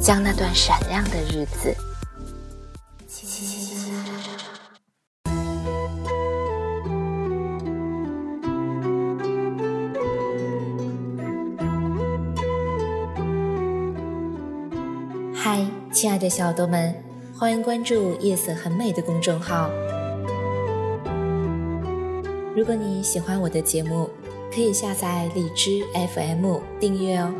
将那段闪亮的日子。嗨，亲爱的小耳朵们，欢迎关注“夜色很美”的公众号。如果你喜欢我的节目，可以下载荔枝 FM 订阅哦。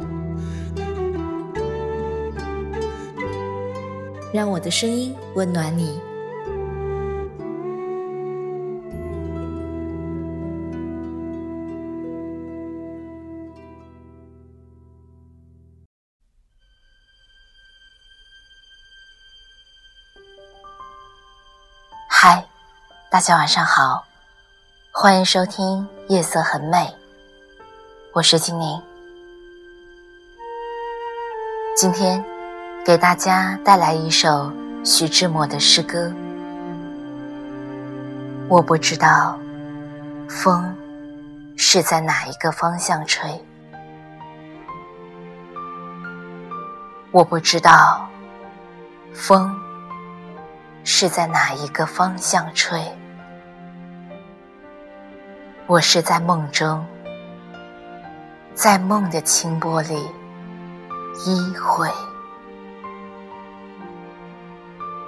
让我的声音温暖你。嗨，大家晚上好，欢迎收听《夜色很美》，我是精灵，今天。给大家带来一首徐志摩的诗歌。我不知道风是在哪一个方向吹，我不知道风是在哪一个方向吹。我是在梦中，在梦的清波里依会。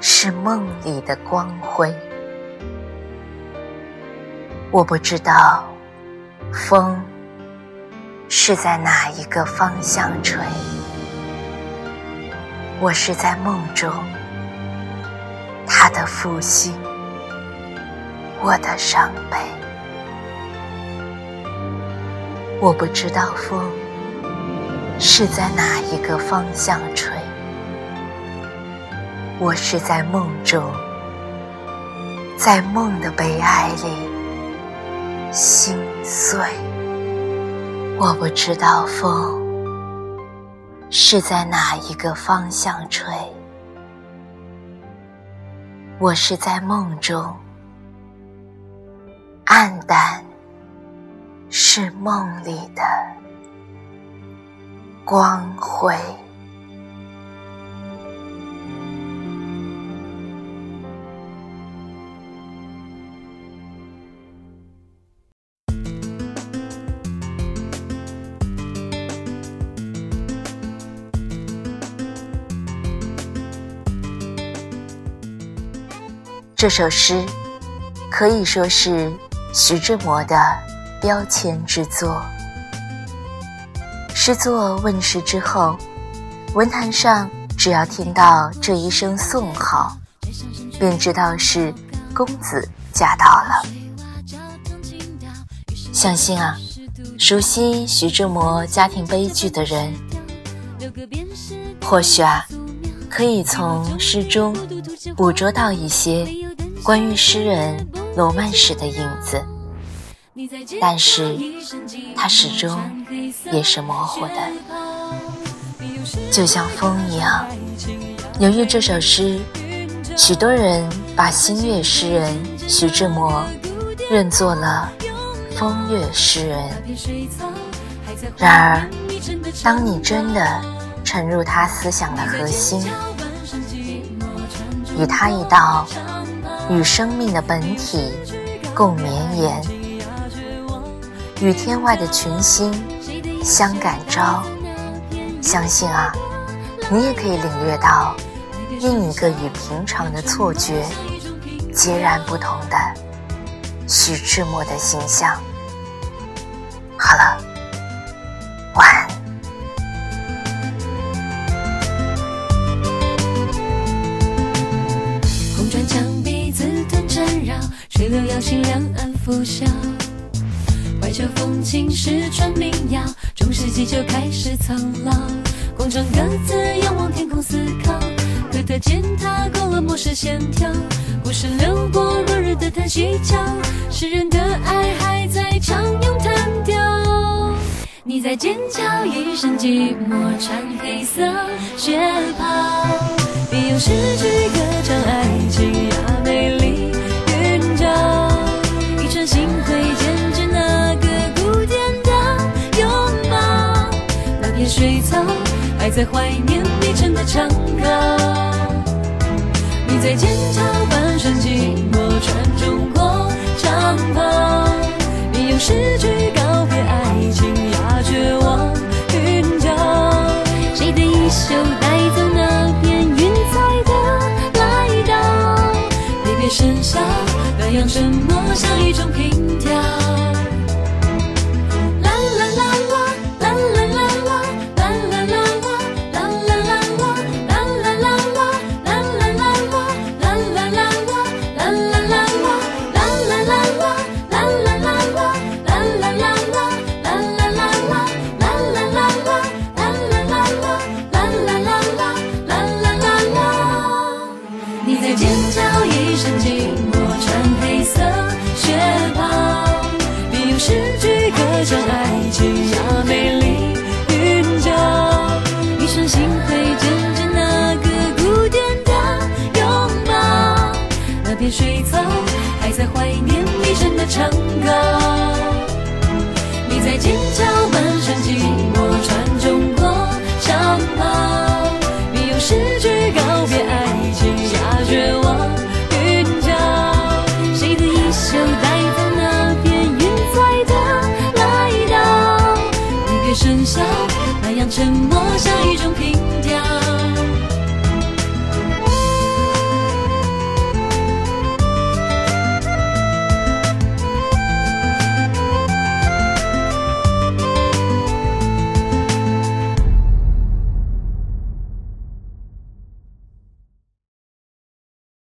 是梦里的光辉。我不知道风是在哪一个方向吹，我是在梦中，他的负心，我的伤悲。我不知道风是在哪一个方向吹。我是在梦中，在梦的悲哀里心碎。我不知道风是在哪一个方向吹。我是在梦中，暗淡是梦里的光辉。这首诗可以说是徐志摩的标签之作。诗作问世之后，文坛上只要听到这一声颂号，便知道是公子驾到了。相信啊，熟悉徐志摩家庭悲剧的人，或许啊，可以从诗中捕捉到一些。关于诗人罗曼史的影子，但是它始终也是模糊的，就像风一样。由于这首诗，许多人把新月诗人徐志摩认作了风月诗人。然而，当你真的沉入他思想的核心，与他一道。与生命的本体共绵延，与天外的群星相感召。相信啊，你也可以领略到另一个与平常的错觉截然不同的徐志摩的形象。好了，水流摇醒两岸拂晓。怀旧风情，失传民谣，中世纪就开始苍老。广场各自仰望天空思考，哥特践踏勾勒陌生线条，故事流过落日的叹息桥，诗人的爱还在唱咏叹调。你在剑桥，一身寂寞，穿黑色靴袍，别用诗句歌唱爱情，在怀念你唱的长高，你在剑桥半生寂寞，穿中国长袍，你用诗句告别爱情压，绝望韵脚，谁的衣袖带走那片云彩的来到？离别笙箫，那样沉默像一种凭调。还在怀念一生的长高。你在剑桥满身寂寞，穿中国长袍。你用诗句告别爱